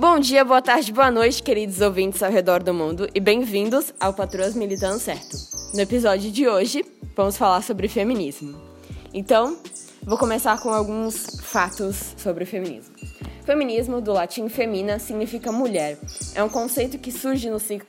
Bom dia, boa tarde, boa noite, queridos ouvintes ao redor do mundo e bem-vindos ao Patroas Militando Certo. No episódio de hoje, vamos falar sobre feminismo. Então, vou começar com alguns fatos sobre o feminismo. Feminismo, do latim femina, significa mulher. É um conceito que surge no ciclo.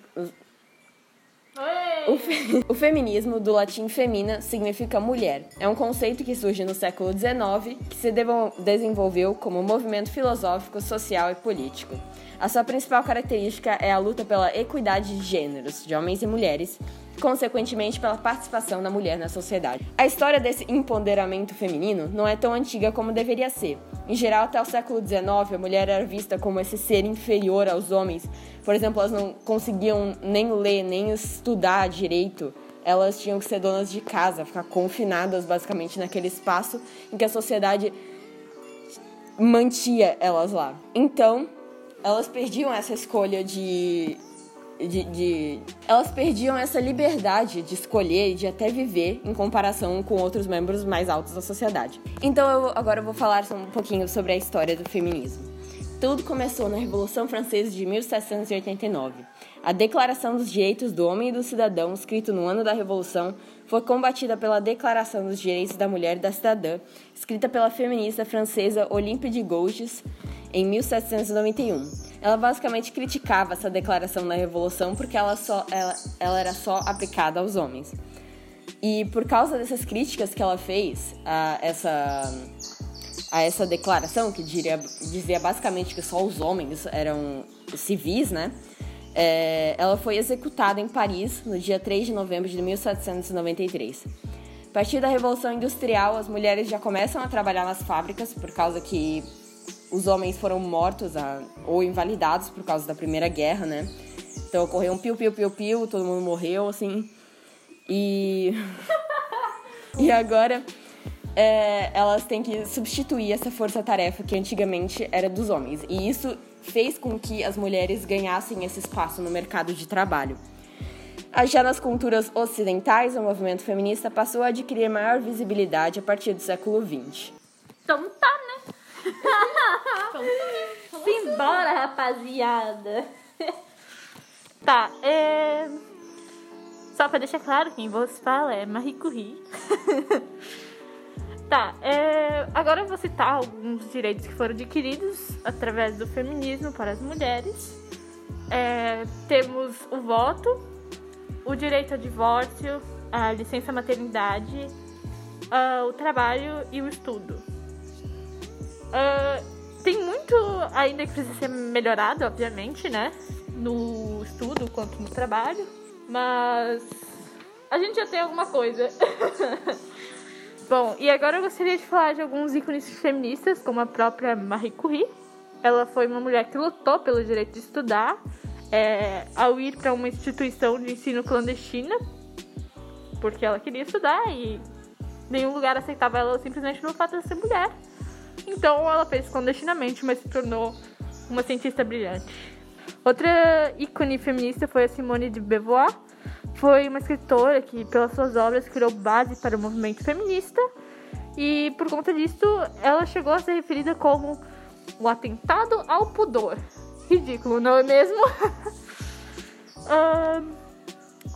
O, fe... o, feminismo, do latim femina, significa mulher. É um conceito que surge no século XIX, que se desenvolveu como movimento filosófico, social e político. A sua principal característica é a luta pela equidade de gêneros, de homens e mulheres, consequentemente pela participação da mulher na sociedade. A história desse empoderamento feminino não é tão antiga como deveria ser. Em geral, até o século XIX, a mulher era vista como esse ser inferior aos homens. Por exemplo, elas não conseguiam nem ler, nem estudar direito. Elas tinham que ser donas de casa, ficar confinadas basicamente naquele espaço em que a sociedade mantia elas lá. Então, elas perdiam essa escolha de de, de, elas perdiam essa liberdade de escolher e de até viver em comparação com outros membros mais altos da sociedade. Então eu agora eu vou falar um pouquinho sobre a história do feminismo. Tudo começou na Revolução Francesa de 1789. A Declaração dos Direitos do Homem e do Cidadão, escrito no ano da Revolução, foi combatida pela Declaração dos Direitos da Mulher e da Cidadã, escrita pela feminista francesa Olympe de Gouges em 1791. Ela basicamente criticava essa declaração da revolução porque ela, só, ela, ela era só aplicada aos homens. E por causa dessas críticas que ela fez a essa, a essa declaração, que diria, dizia basicamente que só os homens eram civis, né? É, ela foi executada em Paris no dia 3 de novembro de 1793. A partir da Revolução Industrial, as mulheres já começam a trabalhar nas fábricas, por causa que os homens foram mortos a, ou invalidados por causa da Primeira Guerra, né? Então ocorreu um piu, piu, piu, piu, todo mundo morreu, assim. E. e agora é, elas têm que substituir essa força-tarefa que antigamente era dos homens. E isso fez com que as mulheres ganhassem esse espaço no mercado de trabalho. Já nas culturas osidentais, o movimento feminista passou a adquirir maior visibilidade a partir do século XX. Então tá? Simbora, rapaziada. tá, é... Só pra deixar claro, quem vos fala é Marie Curie. tá, é... agora eu vou citar alguns direitos que foram adquiridos através do feminismo para as mulheres. É... Temos o voto, o direito ao divórcio, a licença maternidade, uh, o trabalho e o estudo. Uh, tem muito ainda que precisa ser melhorado, obviamente, né? No estudo quanto no trabalho. Mas a gente já tem alguma coisa. Bom, e agora eu gostaria de falar de alguns ícones feministas, como a própria Marie Curie. Ela foi uma mulher que lutou pelo direito de estudar é, ao ir para uma instituição de ensino clandestina, porque ela queria estudar e nenhum lugar aceitava ela simplesmente no fato de ser mulher. Então ela fez clandestinamente, mas se tornou uma cientista brilhante. Outra ícone feminista foi a Simone de Beauvoir. Foi uma escritora que, pelas suas obras, criou base para o movimento feminista. E por conta disso, ela chegou a ser referida como o atentado ao pudor. Ridículo, não é mesmo?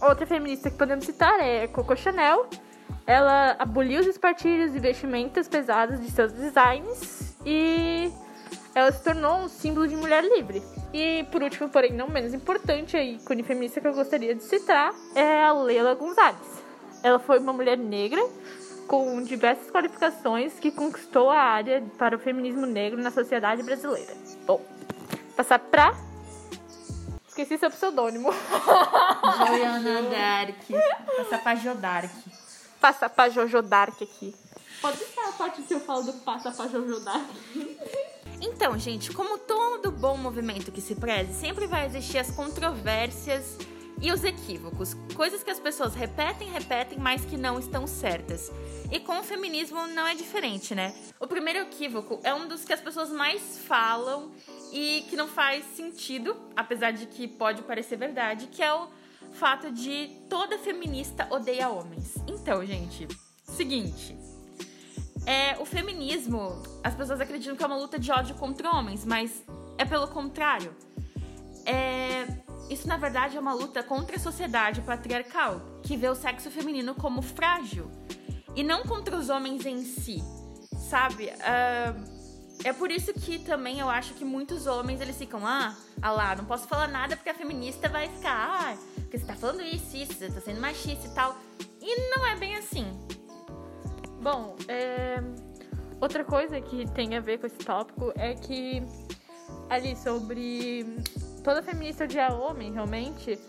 outra feminista que podemos citar é Coco Chanel ela aboliu os espartilhos e vestimentas pesadas de seus designs e ela se tornou um símbolo de mulher livre. E por último, porém não menos importante, a ícone feminista que eu gostaria de citar é a Leila Gonzalez. Ela foi uma mulher negra com diversas qualificações que conquistou a área para o feminismo negro na sociedade brasileira. Bom, passar pra. Esqueci seu pseudônimo. Joiana Dark. Passar pra Jodark passa pra Jojo Dark aqui. Pode ser a parte que eu falo do passa pra Jojo Dark. Então, gente, como todo bom movimento que se preze, sempre vai existir as controvérsias e os equívocos, coisas que as pessoas repetem, repetem, mas que não estão certas. E com o feminismo não é diferente, né? O primeiro equívoco é um dos que as pessoas mais falam e que não faz sentido, apesar de que pode parecer verdade, que é o fato de toda feminista odeia homens. Então, gente, seguinte. É, o feminismo, as pessoas acreditam que é uma luta de ódio contra homens, mas é pelo contrário. É, isso, na verdade, é uma luta contra a sociedade patriarcal, que vê o sexo feminino como frágil, e não contra os homens em si, sabe? Uh, é por isso que também eu acho que muitos homens eles ficam, ah, ah lá, não posso falar nada porque a feminista vai ficar, ah, porque você tá falando isso, isso, você tá sendo machista e tal. E não é bem assim. Bom, é... outra coisa que tem a ver com esse tópico é que ali sobre toda feminista odiar homem, realmente,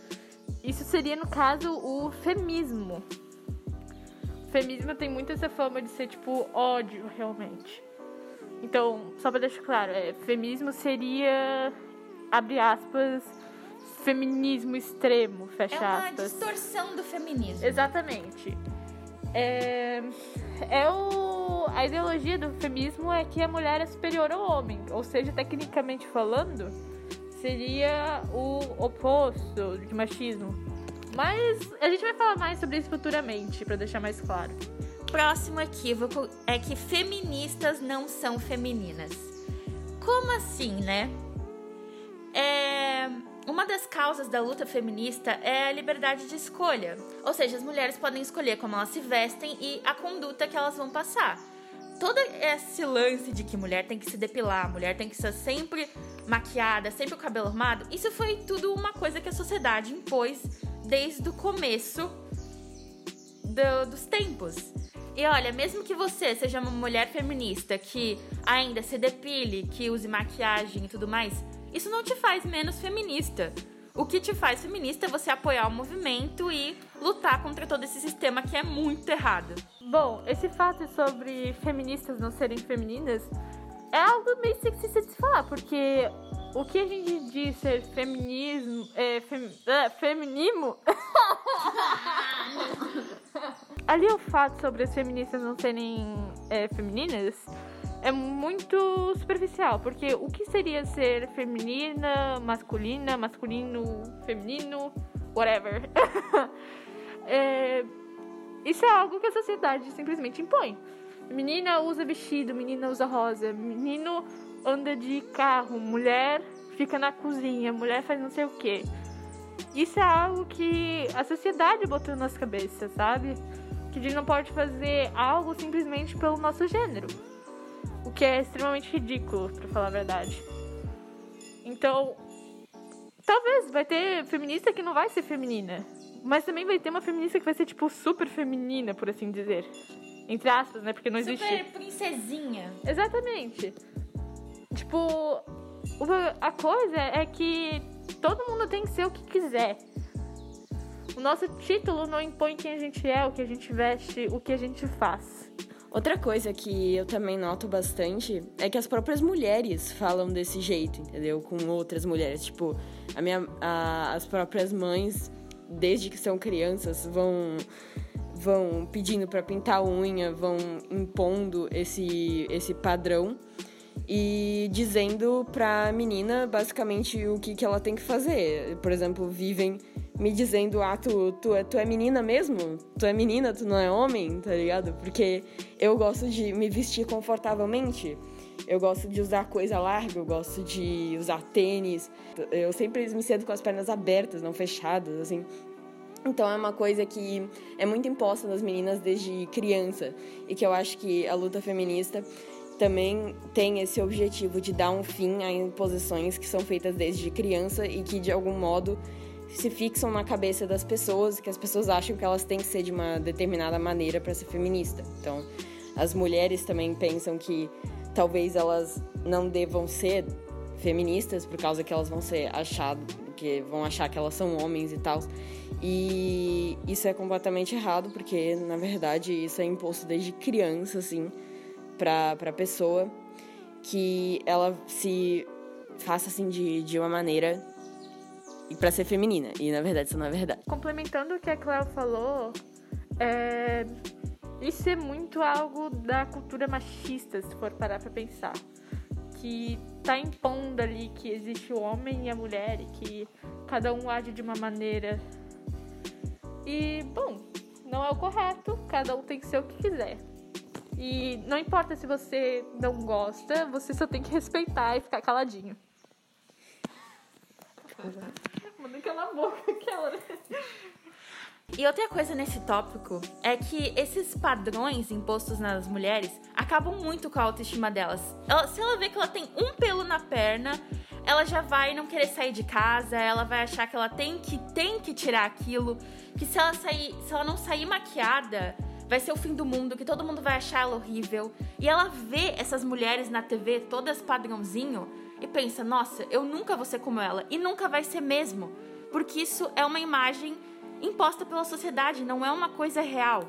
isso seria, no caso, o feminismo. Feminismo tem muito essa fama de ser, tipo, ódio, realmente. Então, só pra deixar claro, é, feminismo seria, abre aspas, feminismo extremo, fecha aspas. É uma distorção do feminismo. Exatamente. É, é o, a ideologia do feminismo é que a mulher é superior ao homem, ou seja, tecnicamente falando, seria o oposto de machismo. Mas a gente vai falar mais sobre isso futuramente, para deixar mais claro. Próximo equívoco é que feministas não são femininas. Como assim, né? É... Uma das causas da luta feminista é a liberdade de escolha. Ou seja, as mulheres podem escolher como elas se vestem e a conduta que elas vão passar todo esse lance de que mulher tem que se depilar, mulher tem que ser sempre maquiada, sempre o cabelo arrumado, isso foi tudo uma coisa que a sociedade impôs desde o começo do, dos tempos. E olha, mesmo que você seja uma mulher feminista que ainda se depile, que use maquiagem e tudo mais, isso não te faz menos feminista. O que te faz feminista é você apoiar o movimento e lutar contra todo esse sistema que é muito errado. Bom, esse fato sobre feministas não serem femininas é algo meio sexista de se falar, porque o que a gente diz ser feminismo. É, fem, é feminismo. Ali o fato sobre as feministas não serem é, femininas é muito superficial, porque o que seria ser feminina, masculina, masculino, feminino, whatever? é, isso é algo que a sociedade simplesmente impõe. Menina usa vestido, menina usa rosa, menino anda de carro, mulher fica na cozinha, mulher faz não sei o que. Isso é algo que a sociedade botou nas cabeças, sabe? Que a gente não pode fazer algo simplesmente pelo nosso gênero. O que é extremamente ridículo, para falar a verdade. Então, talvez vai ter feminista que não vai ser feminina. Mas também vai ter uma feminista que vai ser, tipo, super feminina, por assim dizer. Entre aspas, né? Porque não super existe. Super princesinha. Exatamente. Tipo, a coisa é que todo mundo tem que ser o que quiser. O nosso título não impõe quem a gente é, o que a gente veste, o que a gente faz. Outra coisa que eu também noto bastante é que as próprias mulheres falam desse jeito, entendeu? Com outras mulheres. Tipo, a minha, a, as próprias mães, desde que são crianças, vão vão pedindo para pintar a unha, vão impondo esse, esse padrão e dizendo pra menina basicamente o que, que ela tem que fazer. Por exemplo, vivem me dizendo, ah, tu, tu, é, tu é menina mesmo? Tu é menina, tu não é homem, tá ligado? Porque eu gosto de me vestir confortavelmente. Eu gosto de usar coisa larga, eu gosto de usar tênis. Eu sempre me sinto com as pernas abertas, não fechadas, assim. Então é uma coisa que é muito imposta nas meninas desde criança e que eu acho que a luta feminista também tem esse objetivo de dar um fim a imposições que são feitas desde criança e que de algum modo se fixam na cabeça das pessoas, que as pessoas acham que elas têm que ser de uma determinada maneira para ser feminista. Então, as mulheres também pensam que talvez elas não devam ser feministas por causa que elas vão ser achadas, que vão achar que elas são homens e tal. E isso é completamente errado, porque na verdade isso é imposto desde criança assim para para pessoa que ela se faça assim de, de uma maneira e para ser feminina. E na verdade isso não é verdade. Complementando o que a Cléo falou, é... isso é muito algo da cultura machista, se for parar pra pensar. Que tá impondo ali que existe o homem e a mulher e que cada um age de uma maneira. E, bom, não é o correto, cada um tem que ser o que quiser. E não importa se você não gosta, você só tem que respeitar e ficar caladinho. Manda aquela boca, aquela. E outra coisa nesse tópico é que esses padrões impostos nas mulheres acabam muito com a autoestima delas. Ela- se ela vê que ela tem um pelo na perna, ela já vai não querer sair de casa, ela vai achar que ela tem que tem que tirar aquilo, que se ela sair, se ela não sair maquiada, vai ser o fim do mundo, que todo mundo vai achar ela horrível. E ela vê essas mulheres na TV todas padrãozinho e pensa: "Nossa, eu nunca vou ser como ela" e nunca vai ser mesmo, porque isso é uma imagem imposta pela sociedade, não é uma coisa real.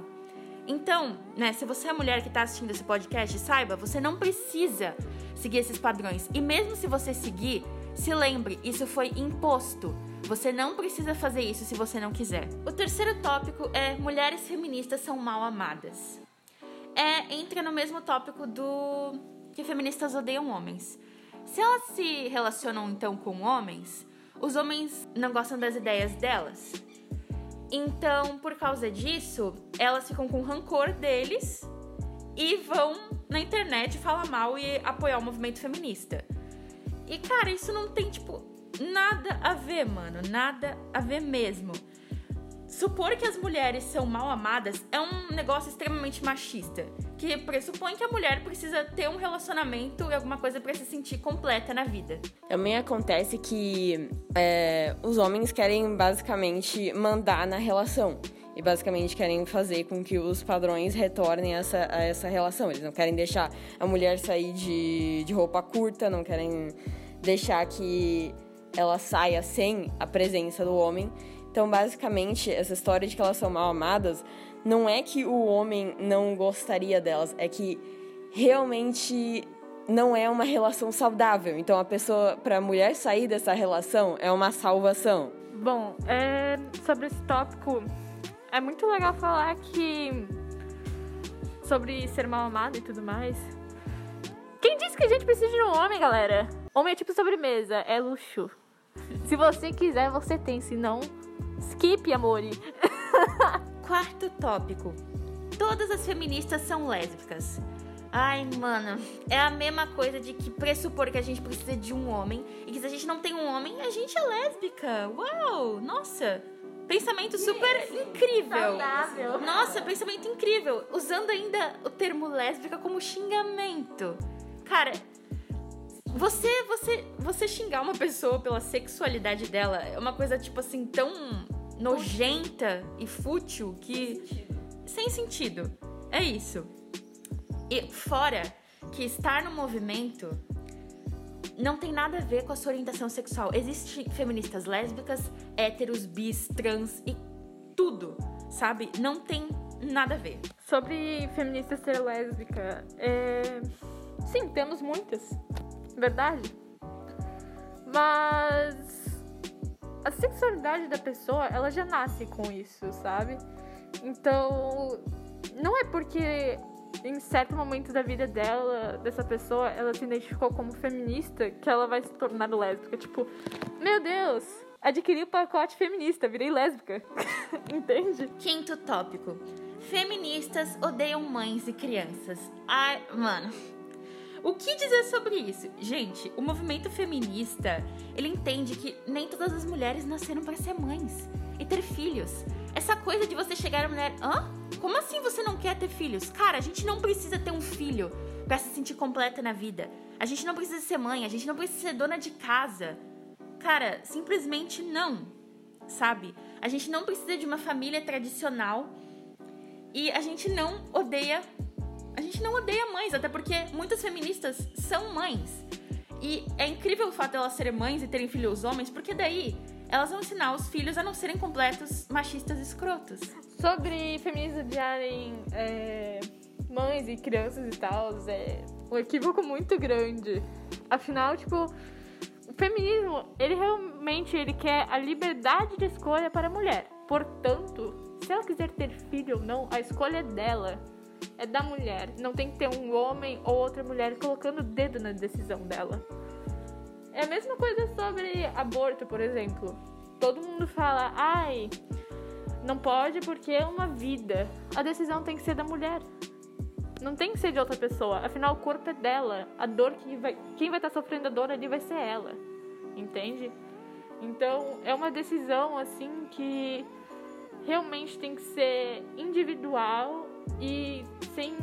Então, né, se você é mulher que está assistindo esse podcast, saiba, você não precisa seguir esses padrões. E mesmo se você seguir, se lembre, isso foi imposto. Você não precisa fazer isso se você não quiser. O terceiro tópico é mulheres feministas são mal amadas. É entra no mesmo tópico do que feministas odeiam homens. Se elas se relacionam então com homens, os homens não gostam das ideias delas. Então, por causa disso, elas ficam com rancor deles e vão na internet falar mal e apoiar o movimento feminista. E cara, isso não tem tipo nada a ver, mano, nada a ver mesmo. Supor que as mulheres são mal amadas é um negócio extremamente machista, que pressupõe que a mulher precisa ter um relacionamento e alguma coisa para se sentir completa na vida. Também acontece que é, os homens querem basicamente mandar na relação. E basicamente querem fazer com que os padrões retornem a essa, a essa relação. Eles não querem deixar a mulher sair de, de roupa curta, não querem deixar que ela saia sem a presença do homem. Então, basicamente, essa história de que elas são mal amadas não é que o homem não gostaria delas, é que realmente não é uma relação saudável. Então, a pessoa, para a mulher sair dessa relação, é uma salvação. Bom, é, sobre esse tópico, é muito legal falar que. sobre ser mal amado e tudo mais. Quem disse que a gente precisa de um homem, galera? Homem é tipo sobremesa, é luxo. Se você quiser, você tem, se não, skip, amore. Quarto tópico. Todas as feministas são lésbicas. Ai, mano, é a mesma coisa de que pressupor que a gente precisa de um homem e que se a gente não tem um homem, a gente é lésbica. Uau, nossa. Pensamento super incrível. Saudável. Nossa, pensamento incrível. Usando ainda o termo lésbica como xingamento. Cara, você, você, você xingar uma pessoa pela sexualidade dela é uma coisa, tipo assim, tão nojenta e fútil que. Sem sentido. É isso. E fora que estar no movimento não tem nada a ver com a sua orientação sexual. Existem feministas lésbicas, héteros, bis, trans e tudo, sabe? Não tem nada a ver. Sobre feminista ser lésbica, é... sim, temos muitas, verdade. Mas a sexualidade da pessoa, ela já nasce com isso, sabe? Então, não é porque em certo momento da vida dela, dessa pessoa, ela se identificou como feminista que ela vai se tornar lésbica. Tipo, meu Deus, adquiri o pacote feminista, virei lésbica. Entende? Quinto tópico. Feministas odeiam mães e crianças. Ai, mano. O que dizer sobre isso? Gente, o movimento feminista, ele entende que nem todas as mulheres nasceram para ser mães e ter filhos. Essa coisa de você chegar a mulher, hã? Como assim você não quer ter filhos? Cara, a gente não precisa ter um filho para se sentir completa na vida. A gente não precisa ser mãe, a gente não precisa ser dona de casa. Cara, simplesmente não. Sabe? A gente não precisa de uma família tradicional e a gente não odeia. A gente não odeia mães, até porque muitas feministas são mães. E é incrível o fato de elas serem mães e terem filhos homens, porque daí elas vão ensinar os filhos a não serem completos machistas escrotos. Sobre feministas odiarem é, mães e crianças e tal, é um equívoco muito grande. Afinal, tipo, o feminismo, ele realmente ele quer a liberdade de escolha para a mulher. Portanto, se ela quiser ter filho ou não, a escolha é dela. É da mulher. Não tem que ter um homem ou outra mulher colocando o dedo na decisão dela. É a mesma coisa sobre aborto, por exemplo. Todo mundo fala, ai, não pode porque é uma vida. A decisão tem que ser da mulher. Não tem que ser de outra pessoa. Afinal, o corpo é dela. A dor que vai. Quem vai estar sofrendo a dor ali vai ser ela. Entende? Então, é uma decisão assim que realmente tem que ser individual e sem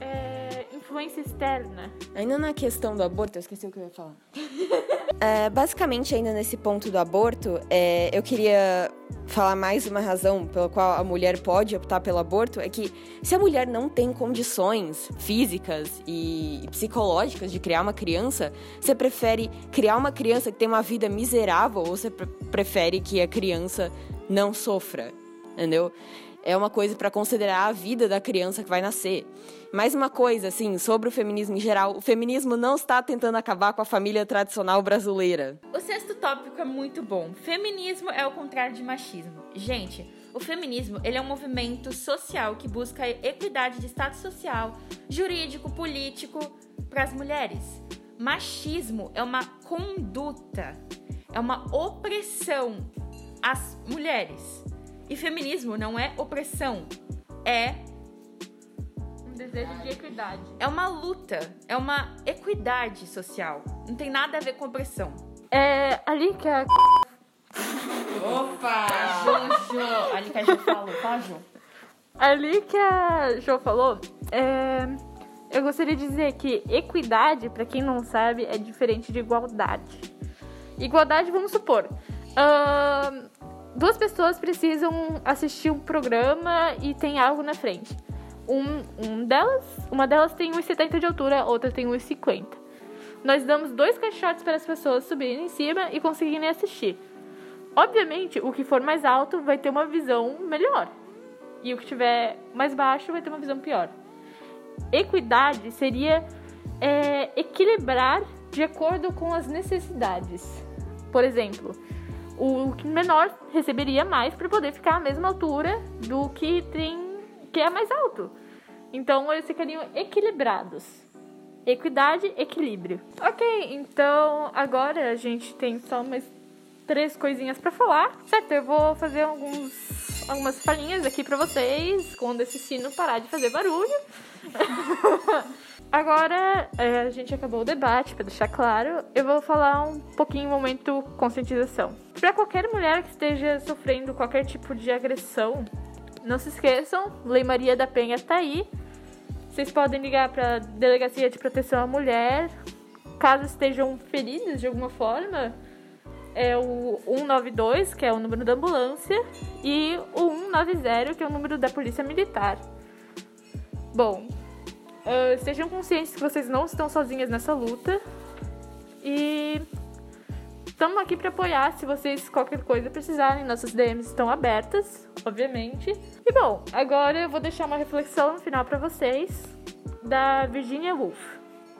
é, influência externa. Ainda na questão do aborto, eu esqueci o que eu ia falar. é, basicamente, ainda nesse ponto do aborto, é, eu queria falar mais uma razão pela qual a mulher pode optar pelo aborto é que se a mulher não tem condições físicas e psicológicas de criar uma criança, você prefere criar uma criança que tem uma vida miserável ou você prefere que a criança não sofra, entendeu? É uma coisa para considerar a vida da criança que vai nascer. Mais uma coisa, assim, sobre o feminismo em geral: o feminismo não está tentando acabar com a família tradicional brasileira. O sexto tópico é muito bom. Feminismo é o contrário de machismo. Gente, o feminismo ele é um movimento social que busca equidade de status social, jurídico, político para as mulheres. Machismo é uma conduta, é uma opressão às mulheres. E feminismo não é opressão, é desejo de equidade. É uma luta, é uma equidade social. Não tem nada a ver com opressão. É ali que a. Opa! Jojo! Ali que a Jo falou, fala, Jo. Ali que a Jo falou, é... eu gostaria de dizer que equidade, para quem não sabe, é diferente de igualdade. Igualdade, vamos supor. Uh, duas pessoas precisam assistir um programa e tem algo na frente. Um, um delas, uma delas tem 1,70 de altura, outra tem 1,50. Nós damos dois caixotes para as pessoas subirem em cima e conseguirem assistir. Obviamente, o que for mais alto vai ter uma visão melhor. E o que tiver mais baixo vai ter uma visão pior. Equidade seria é, equilibrar de acordo com as necessidades. Por exemplo, o menor receberia mais para poder ficar à mesma altura do que tem que é mais alto. Então eles ficariam equilibrados. Equidade, equilíbrio. Ok, então agora a gente tem só mais três coisinhas para falar. Certo, eu vou fazer alguns, algumas palhinhas aqui para vocês quando esse sino parar de fazer barulho. Agora, é, a gente acabou o debate, para deixar claro, eu vou falar um pouquinho momento conscientização. Para qualquer mulher que esteja sofrendo qualquer tipo de agressão não se esqueçam, Lei Maria da Penha está aí. Vocês podem ligar para a Delegacia de Proteção à Mulher, caso estejam feridos de alguma forma. É o 192, que é o número da ambulância, e o 190, que é o número da Polícia Militar. Bom, uh, estejam conscientes que vocês não estão sozinhas nessa luta. E Estamos aqui para apoiar se vocês qualquer coisa precisarem. Nossas DMs estão abertas, obviamente. E bom, agora eu vou deixar uma reflexão no final para vocês da Virginia Woolf.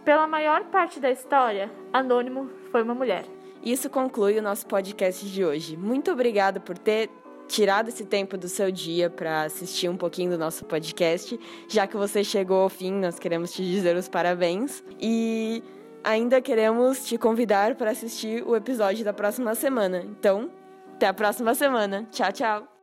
Pela maior parte da história, Anônimo foi uma mulher. Isso conclui o nosso podcast de hoje. Muito obrigada por ter tirado esse tempo do seu dia para assistir um pouquinho do nosso podcast. Já que você chegou ao fim, nós queremos te dizer os parabéns. E ainda queremos te convidar para assistir o episódio da próxima semana. Então, até a próxima semana. Tchau, tchau.